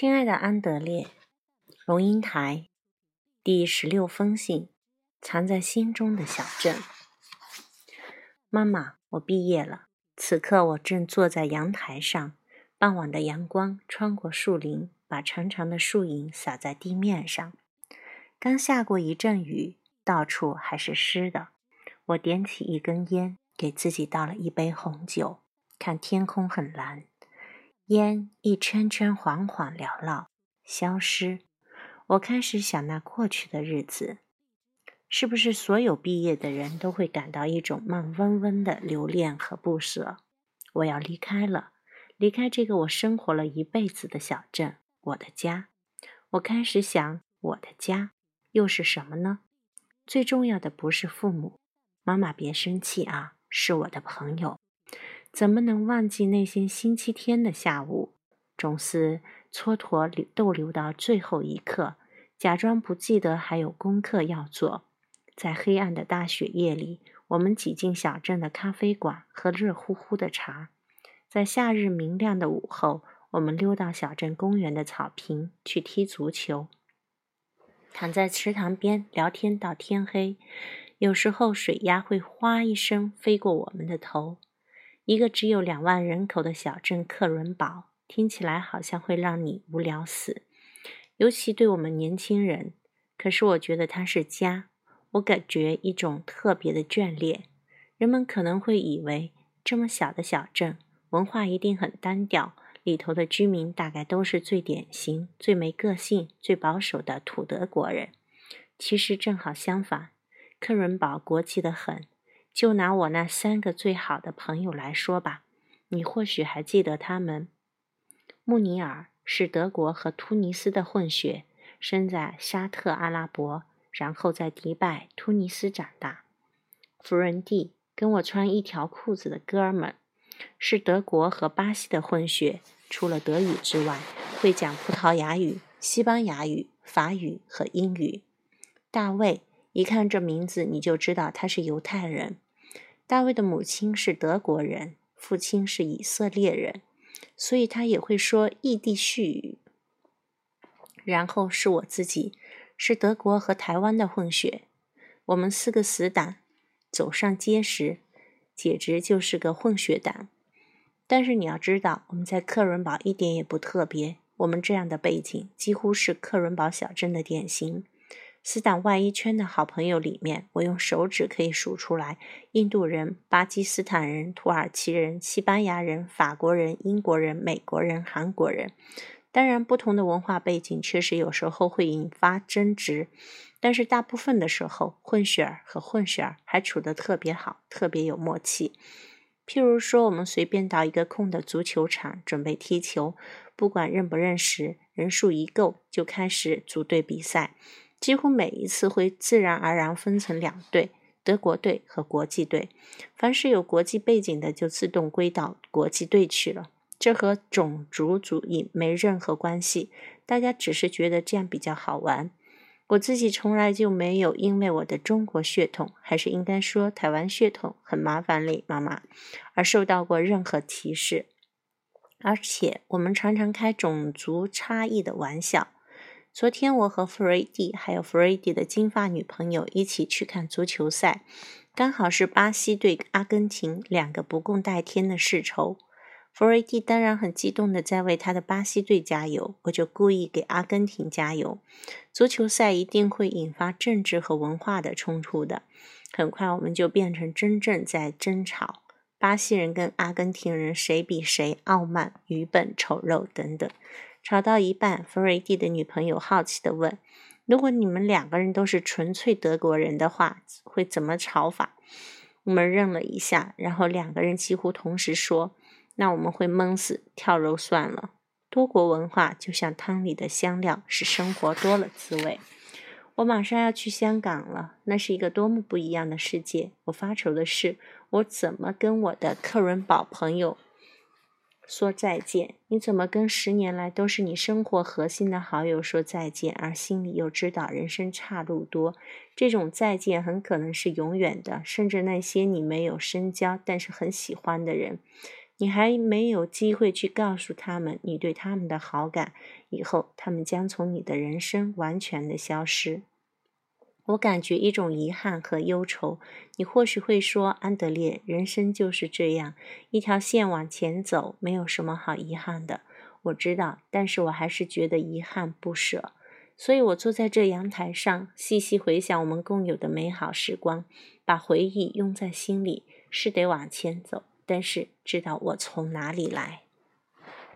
亲爱的安德烈，龙应台第十六封信，藏在心中的小镇。妈妈，我毕业了。此刻我正坐在阳台上，傍晚的阳光穿过树林，把长长的树影洒在地面上。刚下过一阵雨，到处还是湿的。我点起一根烟，给自己倒了一杯红酒，看天空很蓝。烟一圈圈缓缓缭绕，消失。我开始想那过去的日子，是不是所有毕业的人都会感到一种慢温温的留恋和不舍？我要离开了，离开这个我生活了一辈子的小镇，我的家。我开始想，我的家又是什么呢？最重要的不是父母，妈妈别生气啊，是我的朋友。怎么能忘记那些星期天的下午，总是蹉跎逗留到最后一刻，假装不记得还有功课要做。在黑暗的大雪夜里，我们挤进小镇的咖啡馆，喝热乎乎的茶。在夏日明亮的午后，我们溜到小镇公园的草坪去踢足球，躺在池塘边聊天到天黑。有时候，水鸭会哗一声飞过我们的头。一个只有两万人口的小镇克伦堡，听起来好像会让你无聊死，尤其对我们年轻人。可是我觉得它是家，我感觉一种特别的眷恋。人们可能会以为这么小的小镇，文化一定很单调，里头的居民大概都是最典型、最没个性、最保守的土德国人。其实正好相反，克伦堡国际的很。就拿我那三个最好的朋友来说吧，你或许还记得他们。穆尼尔是德国和突尼斯的混血，生在沙特阿拉伯，然后在迪拜、突尼斯长大。弗伦蒂跟我穿一条裤子的哥们，是德国和巴西的混血，除了德语之外，会讲葡萄牙语、西班牙语、法语和英语。大卫。一看这名字，你就知道他是犹太人。大卫的母亲是德国人，父亲是以色列人，所以他也会说异地絮语。然后是我自己，是德国和台湾的混血。我们四个死党走上街时，简直就是个混血党。但是你要知道，我们在克伦堡一点也不特别。我们这样的背景，几乎是克伦堡小镇的典型。死党外衣圈的好朋友里面，我用手指可以数出来：印度人、巴基斯坦人、土耳其人、西班牙人、法国人、英国人、美国人、韩国人。当然，不同的文化背景确实有时候会引发争执，但是大部分的时候，混血儿和混血儿还处得特别好，特别有默契。譬如说，我们随便到一个空的足球场准备踢球，不管认不认识，人数一够就开始组队比赛。几乎每一次会自然而然分成两队，德国队和国际队。凡是有国际背景的，就自动归到国际队去了。这和种族主义没任何关系，大家只是觉得这样比较好玩。我自己从来就没有因为我的中国血统，还是应该说台湾血统很麻烦嘞，妈妈，而受到过任何歧视。而且我们常常开种族差异的玩笑。昨天我和弗瑞蒂还有弗瑞蒂的金发女朋友一起去看足球赛，刚好是巴西对阿根廷两个不共戴天的世仇。弗瑞蒂当然很激动的在为他的巴西队加油，我就故意给阿根廷加油。足球赛一定会引发政治和文化的冲突的，很快我们就变成真正在争吵，巴西人跟阿根廷人谁比谁傲慢、愚笨、丑陋等等。吵到一半，弗瑞蒂的女朋友好奇地问：“如果你们两个人都是纯粹德国人的话，会怎么吵法？”我们愣了一下，然后两个人几乎同时说：“那我们会闷死，跳楼算了。”多国文化就像汤里的香料，使生活多了滋味。我马上要去香港了，那是一个多么不一样的世界！我发愁的是，我怎么跟我的克伦堡朋友？说再见，你怎么跟十年来都是你生活核心的好友说再见，而心里又知道人生岔路多？这种再见很可能是永远的，甚至那些你没有深交但是很喜欢的人，你还没有机会去告诉他们你对他们的好感，以后他们将从你的人生完全的消失。我感觉一种遗憾和忧愁。你或许会说，安德烈，人生就是这样，一条线往前走，没有什么好遗憾的。我知道，但是我还是觉得遗憾不舍。所以我坐在这阳台上，细细回想我们共有的美好时光，把回忆拥在心里。是得往前走，但是知道我从哪里来。